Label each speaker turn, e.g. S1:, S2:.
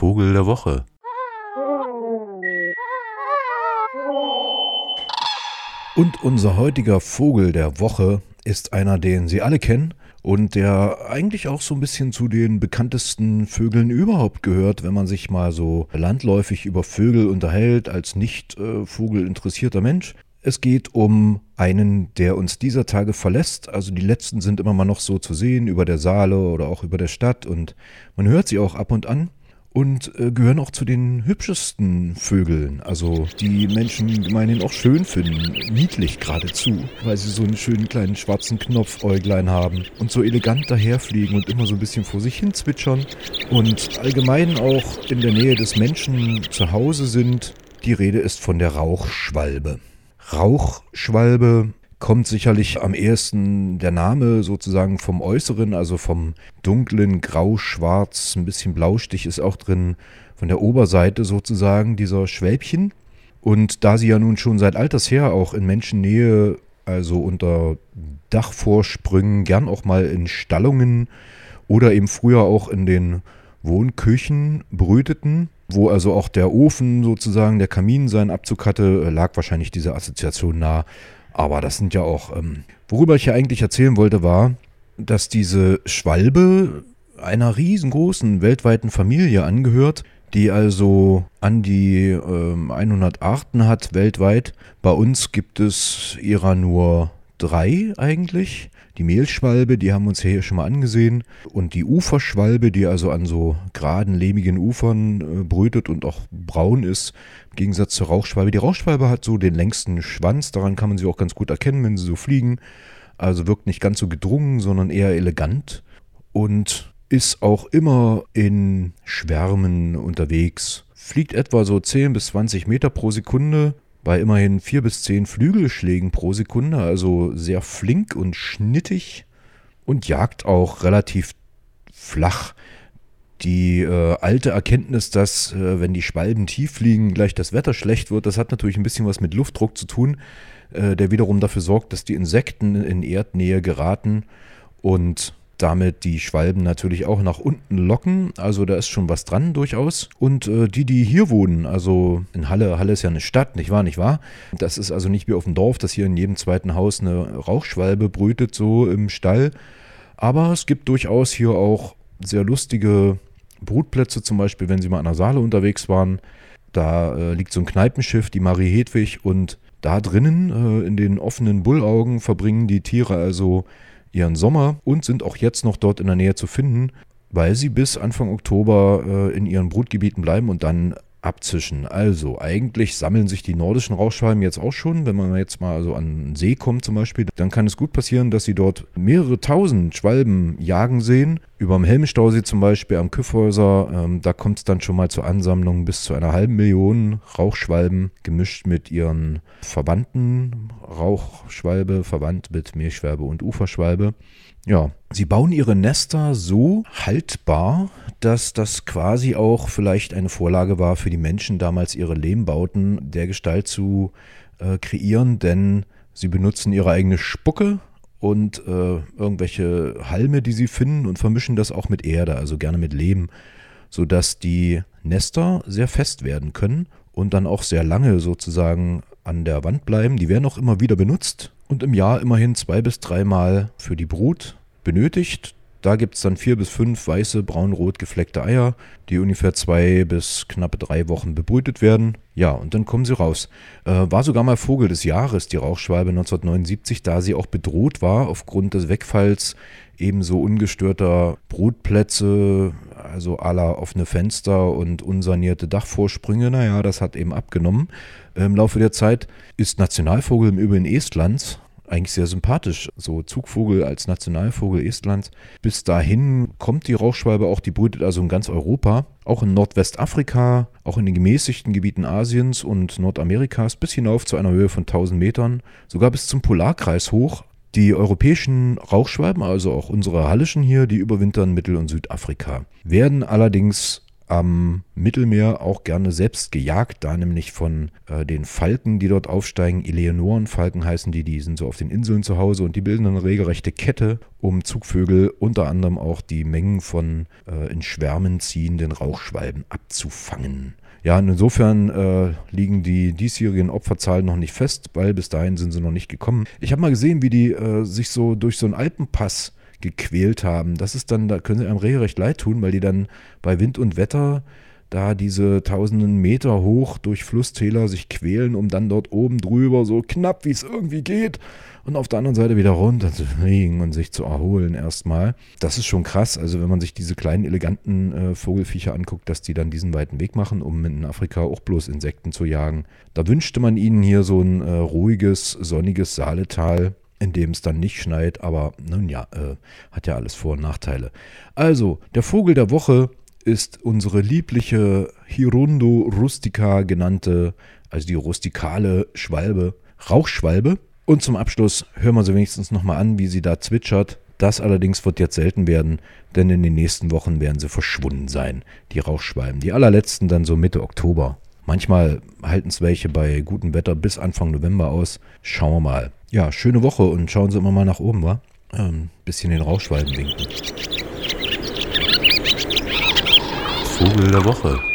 S1: Vogel der Woche.
S2: Und unser heutiger Vogel der Woche ist einer, den Sie alle kennen und der eigentlich auch so ein bisschen zu den bekanntesten Vögeln überhaupt gehört, wenn man sich mal so landläufig über Vögel unterhält als nicht äh, vogelinteressierter Mensch. Es geht um einen, der uns dieser Tage verlässt. Also die letzten sind immer mal noch so zu sehen über der Saale oder auch über der Stadt und man hört sie auch ab und an und äh, gehören auch zu den hübschesten Vögeln. Also die Menschen gemeinhin auch schön finden, niedlich geradezu, weil sie so einen schönen kleinen schwarzen Knopfäuglein haben und so elegant daherfliegen und immer so ein bisschen vor sich hin zwitschern und allgemein auch in der Nähe des Menschen zu Hause sind. Die Rede ist von der Rauchschwalbe. Rauchschwalbe kommt sicherlich am ehesten der Name sozusagen vom Äußeren, also vom dunklen Grau-Schwarz, ein bisschen Blaustich ist auch drin, von der Oberseite sozusagen dieser Schwälbchen. Und da sie ja nun schon seit alters her auch in Menschennähe, also unter Dachvorsprüngen, gern auch mal in Stallungen oder eben früher auch in den Wohnküchen brüteten, wo also auch der Ofen sozusagen, der Kamin seinen Abzug hatte, lag wahrscheinlich diese Assoziation nah. Aber das sind ja auch, ähm, worüber ich ja eigentlich erzählen wollte, war, dass diese Schwalbe einer riesengroßen weltweiten Familie angehört, die also an die ähm, 100 Arten hat weltweit. Bei uns gibt es ihrer nur drei eigentlich die Mehlschwalbe, die haben uns hier schon mal angesehen. Und die Uferschwalbe, die also an so geraden, lehmigen Ufern äh, brütet und auch braun ist, im Gegensatz zur Rauchschwalbe. Die Rauchschwalbe hat so den längsten Schwanz, daran kann man sie auch ganz gut erkennen, wenn sie so fliegen. Also wirkt nicht ganz so gedrungen, sondern eher elegant. Und ist auch immer in Schwärmen unterwegs. Fliegt etwa so 10 bis 20 Meter pro Sekunde bei immerhin vier bis zehn Flügelschlägen pro Sekunde, also sehr flink und schnittig und jagt auch relativ flach. Die äh, alte Erkenntnis, dass äh, wenn die Schwalben tief fliegen, gleich das Wetter schlecht wird, das hat natürlich ein bisschen was mit Luftdruck zu tun, äh, der wiederum dafür sorgt, dass die Insekten in Erdnähe geraten und damit die Schwalben natürlich auch nach unten locken. Also da ist schon was dran durchaus. Und äh, die, die hier wohnen, also in Halle, Halle ist ja eine Stadt, nicht wahr, nicht wahr? Das ist also nicht wie auf dem Dorf, dass hier in jedem zweiten Haus eine Rauchschwalbe brütet, so im Stall. Aber es gibt durchaus hier auch sehr lustige Brutplätze, zum Beispiel, wenn Sie mal an der Saale unterwegs waren. Da äh, liegt so ein Kneipenschiff, die Marie Hedwig, und da drinnen äh, in den offenen Bullaugen verbringen die Tiere also ihren Sommer und sind auch jetzt noch dort in der Nähe zu finden, weil sie bis Anfang Oktober äh, in ihren Brutgebieten bleiben und dann abzischen. Also eigentlich sammeln sich die nordischen Rauchschwalben jetzt auch schon. Wenn man jetzt mal so an den See kommt zum Beispiel, dann kann es gut passieren, dass sie dort mehrere tausend Schwalben jagen sehen. Über dem Helmstausee zum Beispiel am Küffhäuser, ähm, da kommt es dann schon mal zur Ansammlung bis zu einer halben Million Rauchschwalben, gemischt mit ihren Verwandten. Rauchschwalbe verwandt mit Meerschwalbe und Uferschwalbe. Ja, sie bauen ihre Nester so haltbar, dass das quasi auch vielleicht eine Vorlage war für die Menschen damals ihre Lehmbauten der Gestalt zu äh, kreieren, denn sie benutzen ihre eigene Spucke und äh, irgendwelche Halme, die sie finden und vermischen das auch mit Erde, also gerne mit Lehm, sodass die Nester sehr fest werden können und dann auch sehr lange sozusagen an der Wand bleiben. Die werden auch immer wieder benutzt und im Jahr immerhin zwei bis dreimal für die Brut benötigt. Da gibt es dann vier bis fünf weiße, braun-rot gefleckte Eier, die ungefähr zwei bis knappe drei Wochen bebrütet werden. Ja, und dann kommen sie raus. Äh, war sogar mal Vogel des Jahres, die Rauchschwalbe 1979, da sie auch bedroht war aufgrund des Wegfalls ebenso ungestörter Brutplätze, also aller offene Fenster und unsanierte Dachvorsprünge. Naja, das hat eben abgenommen. Im Laufe der Zeit ist Nationalvogel im Übrigen Estlands eigentlich sehr sympathisch. So Zugvogel als Nationalvogel Estlands. Bis dahin kommt die Rauchschwalbe auch, die brütet also in ganz Europa, auch in Nordwestafrika, auch in den gemäßigten Gebieten Asiens und Nordamerikas bis hinauf zu einer Höhe von 1000 Metern, sogar bis zum Polarkreis hoch. Die europäischen Rauchschwalben, also auch unsere hallischen hier, die überwintern Mittel- und Südafrika, werden allerdings am Mittelmeer auch gerne selbst gejagt, da nämlich von äh, den Falken, die dort aufsteigen. Eleonorenfalken heißen die, die sind so auf den Inseln zu Hause und die bilden eine regelrechte Kette, um Zugvögel unter anderem auch die Mengen von äh, in Schwärmen ziehenden Rauchschwalben abzufangen. Ja, insofern äh, liegen die diesjährigen Opferzahlen noch nicht fest, weil bis dahin sind sie noch nicht gekommen. Ich habe mal gesehen, wie die äh, sich so durch so einen Alpenpass gequält haben. Das ist dann, da können sie einem regelrecht leid tun, weil die dann bei Wind und Wetter da diese tausenden Meter hoch durch Flusstäler sich quälen, um dann dort oben drüber so knapp wie es irgendwie geht und auf der anderen Seite wieder runter zu fliegen und sich zu erholen erstmal. Das ist schon krass. Also wenn man sich diese kleinen eleganten äh, Vogelfiecher anguckt, dass die dann diesen weiten Weg machen, um in Afrika auch bloß Insekten zu jagen. Da wünschte man ihnen hier so ein äh, ruhiges, sonniges Saaletal in dem es dann nicht schneit, aber nun ja, äh, hat ja alles Vor- und Nachteile. Also, der Vogel der Woche ist unsere liebliche Hirundo rustica genannte, also die rustikale Schwalbe, Rauchschwalbe. Und zum Abschluss hören wir sie wenigstens nochmal an, wie sie da zwitschert. Das allerdings wird jetzt selten werden, denn in den nächsten Wochen werden sie verschwunden sein, die Rauchschwalben. Die allerletzten dann so Mitte Oktober. Manchmal halten es welche bei gutem Wetter bis Anfang November aus. Schauen wir mal. Ja, schöne Woche und schauen Sie immer mal nach oben, wa? Ähm, bisschen den Rauchschwalben winken.
S1: Vogel der Woche.